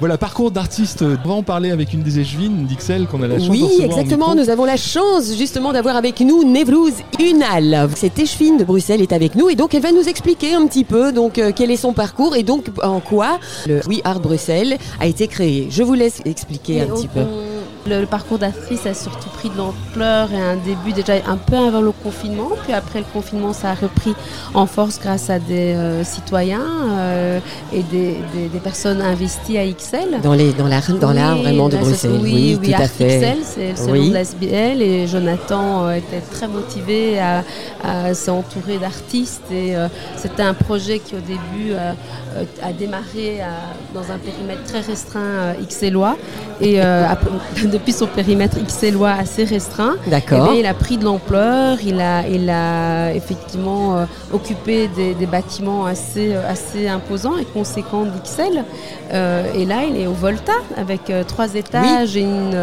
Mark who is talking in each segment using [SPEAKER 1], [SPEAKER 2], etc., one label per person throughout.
[SPEAKER 1] Voilà, parcours d'artiste. On va en parler avec une des échevines d'Ixelles qu'on a la chance de
[SPEAKER 2] Oui, exactement. Nous avons la chance justement d'avoir avec nous Nevlouz Unal. Cette échevine de Bruxelles est avec nous et donc elle va nous expliquer un petit peu donc euh, quel est son parcours et donc en quoi le We Art Bruxelles a été créé. Je vous laisse expliquer un
[SPEAKER 3] Et
[SPEAKER 2] petit
[SPEAKER 3] on-
[SPEAKER 2] peu.
[SPEAKER 3] Le, le parcours d'actrice a surtout pris de l'ampleur et un début déjà un peu avant le confinement. Puis après le confinement, ça a repris en force grâce à des euh, citoyens euh, et des, des- des personnes investies à XL.
[SPEAKER 2] Dans les dans l'art dans l'art
[SPEAKER 3] Oui,
[SPEAKER 2] vraiment de Bruxelles. Oui,
[SPEAKER 3] oui,
[SPEAKER 2] tout à fait.
[SPEAKER 3] XL, c'est c'est
[SPEAKER 2] Oui.
[SPEAKER 3] le nom de la SBL et Jonathan euh, était très motivé à, à s'entourer d'artistes et c'était un projet qui au début a démarré à- dans un périmètre très restreint XLois et après- depuis son périmètre XLois assez restreint, eh
[SPEAKER 2] D'accord.
[SPEAKER 3] bien, il a pris de l'ampleur, il a, il a effectivement euh, occupé des, des bâtiments assez, euh, assez imposants et conséquents d'XL. Euh, et là, il est au Volta avec euh, trois étages et une.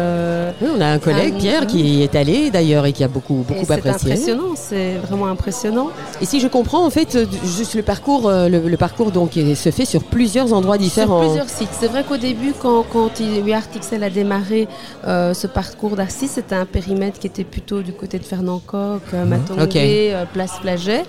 [SPEAKER 2] Oui, on a un collègue
[SPEAKER 3] Un-
[SPEAKER 2] Pierre qui y est allé d'ailleurs et qui a beaucoup
[SPEAKER 3] et
[SPEAKER 2] beaucoup
[SPEAKER 3] c'est
[SPEAKER 2] apprécié.
[SPEAKER 3] impressionnant, c'est vraiment impressionnant.
[SPEAKER 2] Et si je comprends en fait juste le parcours le, le parcours donc il se fait sur plusieurs endroits différents.
[SPEAKER 3] Sur plusieurs sites. C'est vrai qu'au début, quand, quand il- We Art XL a démarré euh, ce parcours d'artiste, c'était un périmètre qui était plutôt du côté de Fernand Coq, euh, Matongué,
[SPEAKER 2] Ok.
[SPEAKER 3] euh, Place Flaget.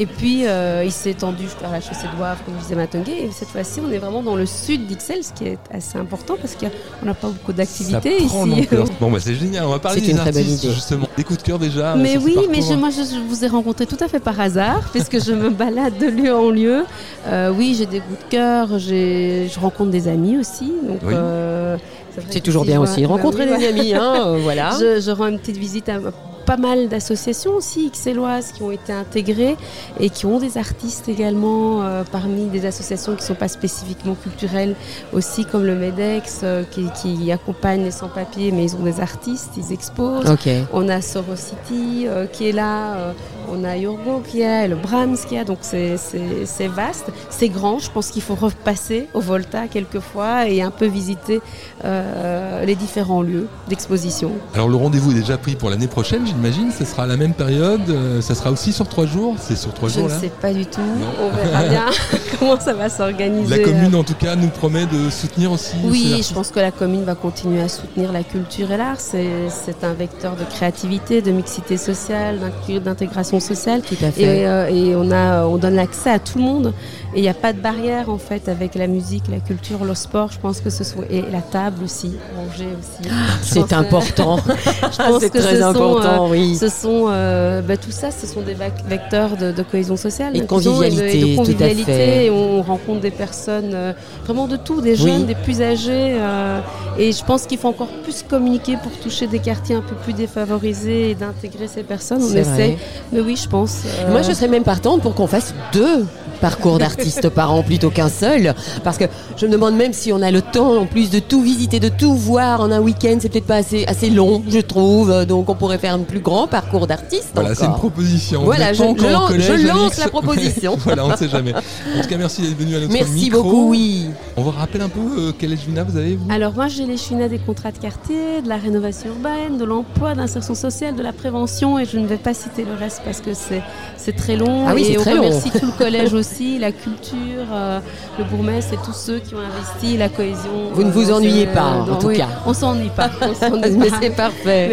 [SPEAKER 3] Et puis, euh, il s'est étendu vers la chaussée de Wavre, comme je disais, Matongué. Et cette fois-ci, on est vraiment dans le sud d'Ixelles, ce qui est assez important parce qu'on n'a pas beaucoup d'activités
[SPEAKER 1] Ça prend
[SPEAKER 3] ici.
[SPEAKER 1] Bon, bah c'est génial. On va parler
[SPEAKER 2] C'est
[SPEAKER 1] des
[SPEAKER 2] une très idée.
[SPEAKER 1] justement. Des coups de cœur déjà.
[SPEAKER 3] Mais oui, mais je, moi je, je vous ai rencontré tout à fait par hasard, puisque je me balade de lieu en lieu. Euh, oui, j'ai des coups de cœur, je rencontre des amis aussi. Donc,
[SPEAKER 1] Oui.
[SPEAKER 2] C'est toujours bien aussi. Rencontrer des amis, hein, euh, voilà.
[SPEAKER 3] Je, rends une petite visite à pas mal d'associations aussi xéloises qui ont été intégrées et qui ont des artistes également euh, parmi des associations qui ne sont pas spécifiquement culturelles aussi comme le MEDEX euh, qui, qui accompagne les sans-papiers mais ils ont des artistes, ils exposent. On a Sorocity euh, qui est là, on a Urgo qui est le Brahms qui est donc c'est- vaste, c'est grand. Je pense qu'il faut repasser au Volta quelquefois et un peu visiter euh, les différents lieux d'exposition.
[SPEAKER 1] Alors, le rendez-vous est déjà pris pour l'année prochaine, j'imagine. Ce sera à la même période. euh, ça sera aussi sur trois jours? C'est sur trois
[SPEAKER 3] Je
[SPEAKER 1] jours
[SPEAKER 3] ne
[SPEAKER 1] là?
[SPEAKER 3] sais pas du tout,
[SPEAKER 1] Non.
[SPEAKER 3] on verra bien comment ça va s'organiser.
[SPEAKER 1] La commune, en tout cas, nous promet de soutenir aussi.
[SPEAKER 3] Oui, je pense que la commune va continuer à soutenir la culture et l'art. C'est c'est un vecteur de créativité, de mixité sociale, d'inclu- d'intégration sociale.
[SPEAKER 2] Tout à fait.
[SPEAKER 3] Et, euh, et on, a, on donne l'accès à tout le monde. Et il n'y a pas de barrière en fait avec la musique, la culture, le sport. Je pense que ce sont et la table aussi, manger aussi. Pense
[SPEAKER 2] C'est
[SPEAKER 3] que-
[SPEAKER 2] important.
[SPEAKER 3] Je pense
[SPEAKER 2] C'est
[SPEAKER 3] que
[SPEAKER 2] très
[SPEAKER 3] ce sont,
[SPEAKER 2] important,
[SPEAKER 3] euh,
[SPEAKER 2] oui.
[SPEAKER 3] Ce sont euh, bah, tout ça, ce sont des vecteurs de, de cohésion sociale,
[SPEAKER 2] Et de
[SPEAKER 3] d'inclusion et de-
[SPEAKER 2] convivialité,
[SPEAKER 3] et de
[SPEAKER 2] tout à fait.
[SPEAKER 3] Et on rencontre des personnes euh, vraiment de tout, des jeunes,
[SPEAKER 2] Oui.
[SPEAKER 3] des plus âgés. euh, et je pense qu'il faut encore plus communiquer pour toucher des quartiers un peu plus défavorisés et d'intégrer ces personnes. On essaie.
[SPEAKER 2] vrai.
[SPEAKER 3] Mais oui, je pense. euh,
[SPEAKER 2] Moi, je serais même partante pour qu'on fasse deux parcours d'artistes par an plutôt qu'un seul. Parce que je me demande même si on a le temps en plus de tout visiter, de tout voir en un week-end. C'est peut-être pas assez, assez long, je trouve. Donc, on pourrait faire un plus grand parcours d'artistes.
[SPEAKER 1] Voilà, c'est une proposition.
[SPEAKER 2] Voilà, je- lance-
[SPEAKER 1] collège,
[SPEAKER 2] je lance
[SPEAKER 1] Alix.
[SPEAKER 2] la proposition.
[SPEAKER 1] voilà, on ne sait jamais. En tout cas, merci d'être venu à notre
[SPEAKER 2] Merci
[SPEAKER 1] micro.
[SPEAKER 2] beaucoup, oui.
[SPEAKER 1] On vous rappelle un peu euh, quel âge vous avez, vous?
[SPEAKER 3] Alors moi j'ai les chouinats des contrats de quartier, de la rénovation urbaine, de l'emploi, d'insertion sociale, de la prévention et je ne vais pas citer le reste parce que c'est c'est très long.
[SPEAKER 2] Ah oui,
[SPEAKER 3] et
[SPEAKER 2] c'est
[SPEAKER 3] on
[SPEAKER 2] très long.
[SPEAKER 3] remercie tout le collège aussi, la culture, euh, le bourgmestre et tous ceux qui ont investi la cohésion.
[SPEAKER 2] Vous ne
[SPEAKER 3] euh,
[SPEAKER 2] vous
[SPEAKER 3] dans
[SPEAKER 2] ennuyez pas, en
[SPEAKER 3] dans-
[SPEAKER 2] tout
[SPEAKER 3] oui,
[SPEAKER 2] cas.
[SPEAKER 3] On s'ennuie pas. on s'ennuie
[SPEAKER 2] Mais c'est parfait.